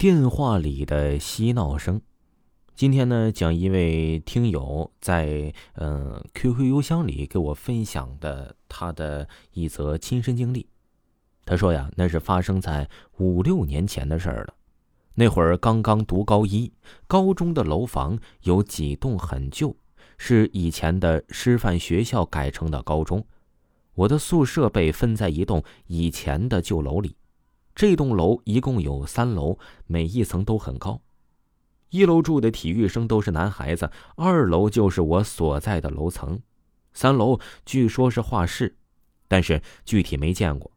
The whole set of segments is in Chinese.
电话里的嬉闹声。今天呢，讲一位听友在嗯 QQ 邮箱里给我分享的他的一则亲身经历。他说呀，那是发生在五六年前的事儿了。那会儿刚刚读高一，高中的楼房有几栋很旧，是以前的师范学校改成的高中。我的宿舍被分在一栋以前的旧楼里。这栋楼一共有三楼，每一层都很高。一楼住的体育生都是男孩子，二楼就是我所在的楼层，三楼据说是画室，但是具体没见过。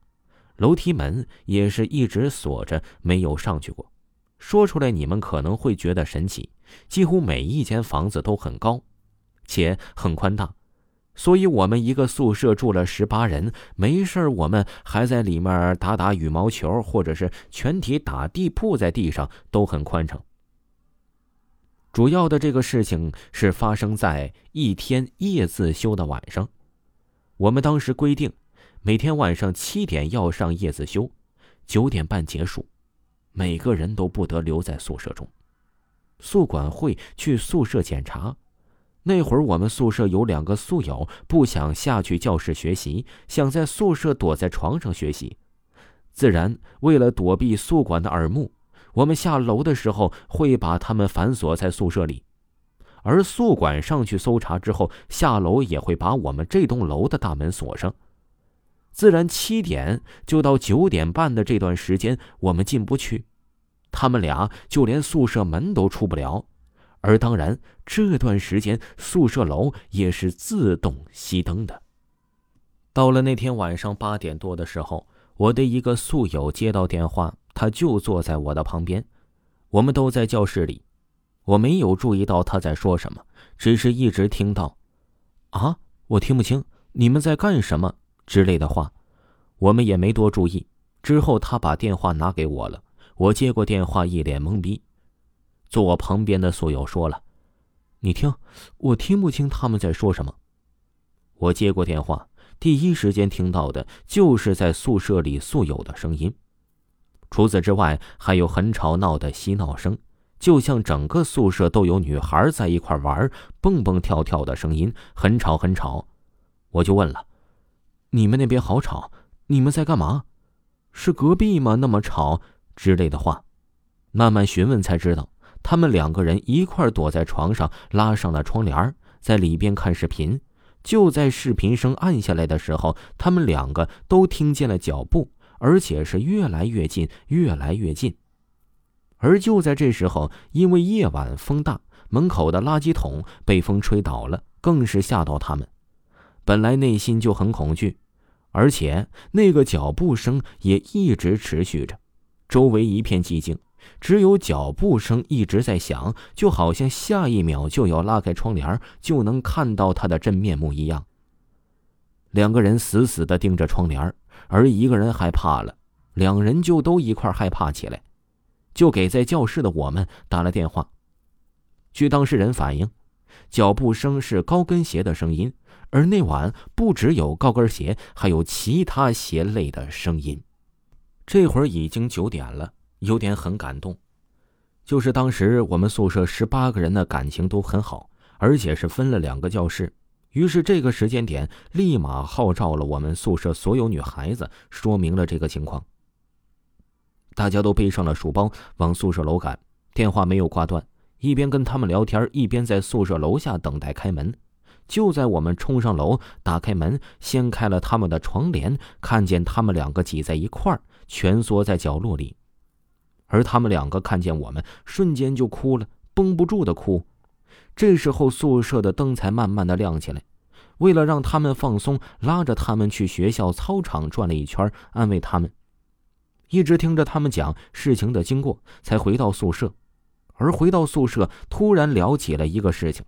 楼梯门也是一直锁着，没有上去过。说出来你们可能会觉得神奇，几乎每一间房子都很高，且很宽大。所以，我们一个宿舍住了十八人，没事我们还在里面打打羽毛球，或者是全体打地铺在地上，都很宽敞。主要的这个事情是发生在一天夜自修的晚上，我们当时规定，每天晚上七点要上夜自修，九点半结束，每个人都不得留在宿舍中，宿管会去宿舍检查。那会儿我们宿舍有两个宿友不想下去教室学习，想在宿舍躲在床上学习。自然，为了躲避宿管的耳目，我们下楼的时候会把他们反锁在宿舍里。而宿管上去搜查之后，下楼也会把我们这栋楼的大门锁上。自然，七点就到九点半的这段时间，我们进不去，他们俩就连宿舍门都出不了。而当然，这段时间宿舍楼也是自动熄灯的。到了那天晚上八点多的时候，我的一个宿友接到电话，他就坐在我的旁边，我们都在教室里，我没有注意到他在说什么，只是一直听到“啊，我听不清你们在干什么”之类的话，我们也没多注意。之后他把电话拿给我了，我接过电话，一脸懵逼。坐我旁边的宿友说了：“你听，我听不清他们在说什么。”我接过电话，第一时间听到的就是在宿舍里宿友的声音。除此之外，还有很吵闹的嬉闹声，就像整个宿舍都有女孩在一块玩，蹦蹦跳跳的声音，很吵很吵。我就问了：“你们那边好吵？你们在干嘛？是隔壁吗？那么吵？”之类的话，慢慢询问才知道。他们两个人一块躲在床上，拉上了窗帘，在里边看视频。就在视频声暗下来的时候，他们两个都听见了脚步，而且是越来越近，越来越近。而就在这时候，因为夜晚风大，门口的垃圾桶被风吹倒了，更是吓到他们。本来内心就很恐惧，而且那个脚步声也一直持续着，周围一片寂静。只有脚步声一直在响，就好像下一秒就要拉开窗帘就能看到他的真面目一样。两个人死死的盯着窗帘而一个人害怕了，两人就都一块害怕起来，就给在教室的我们打了电话。据当事人反映，脚步声是高跟鞋的声音，而那晚不只有高跟鞋，还有其他鞋类的声音。这会儿已经九点了。有点很感动，就是当时我们宿舍十八个人的感情都很好，而且是分了两个教室。于是这个时间点，立马号召了我们宿舍所有女孩子，说明了这个情况。大家都背上了书包往宿舍楼赶，电话没有挂断，一边跟他们聊天，一边在宿舍楼下等待开门。就在我们冲上楼，打开门，掀开了他们的床帘，看见他们两个挤在一块儿，蜷缩在角落里。而他们两个看见我们，瞬间就哭了，绷不住的哭。这时候宿舍的灯才慢慢的亮起来。为了让他们放松，拉着他们去学校操场转了一圈，安慰他们。一直听着他们讲事情的经过，才回到宿舍。而回到宿舍，突然聊起了一个事情，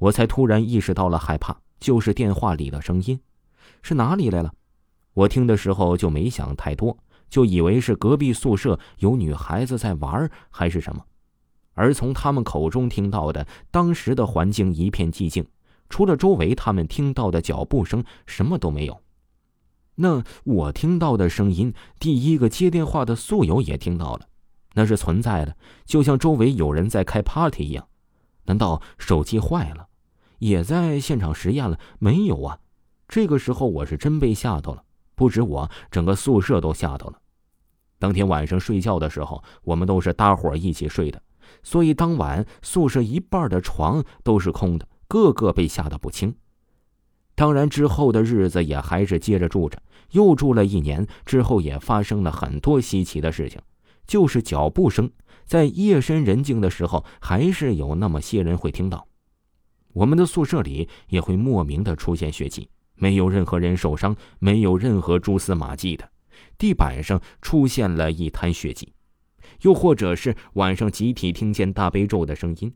我才突然意识到了害怕，就是电话里的声音，是哪里来了？我听的时候就没想太多。就以为是隔壁宿舍有女孩子在玩，还是什么？而从他们口中听到的，当时的环境一片寂静，除了周围他们听到的脚步声，什么都没有。那我听到的声音，第一个接电话的宿友也听到了，那是存在的，就像周围有人在开 party 一样。难道手机坏了？也在现场实验了？没有啊！这个时候我是真被吓到了，不止我，整个宿舍都吓到了。当天晚上睡觉的时候，我们都是搭伙一起睡的，所以当晚宿舍一半的床都是空的，个个被吓得不轻。当然之后的日子也还是接着住着，又住了一年之后，也发生了很多稀奇的事情，就是脚步声，在夜深人静的时候，还是有那么些人会听到。我们的宿舍里也会莫名的出现血迹，没有任何人受伤，没有任何蛛丝马迹的。地板上出现了一滩血迹，又或者是晚上集体听见大悲咒的声音。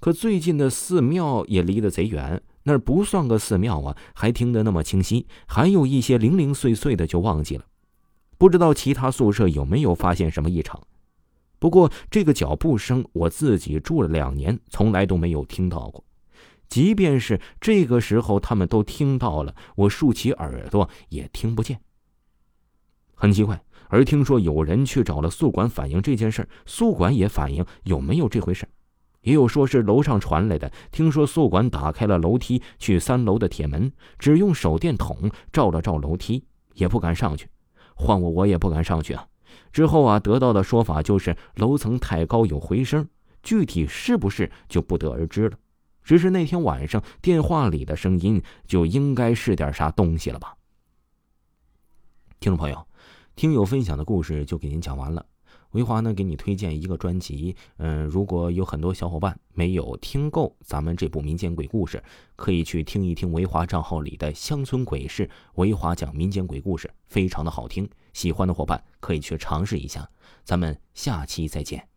可最近的寺庙也离得贼远，那儿不算个寺庙啊，还听得那么清晰。还有一些零零碎碎的就忘记了，不知道其他宿舍有没有发现什么异常。不过这个脚步声，我自己住了两年，从来都没有听到过。即便是这个时候，他们都听到了，我竖起耳朵也听不见。很奇怪，而听说有人去找了宿管反映这件事宿管也反映有没有这回事也有说是楼上传来的。听说宿管打开了楼梯去三楼的铁门，只用手电筒照了照楼梯，也不敢上去。换我，我也不敢上去啊。之后啊，得到的说法就是楼层太高有回声，具体是不是就不得而知了。只是那天晚上电话里的声音就应该是点啥东西了吧？听众朋友，听友分享的故事就给您讲完了。维华呢，给你推荐一个专辑。嗯，如果有很多小伙伴没有听够咱们这部民间鬼故事，可以去听一听维华账号里的《乡村鬼事》，维华讲民间鬼故事，非常的好听。喜欢的伙伴可以去尝试一下。咱们下期再见。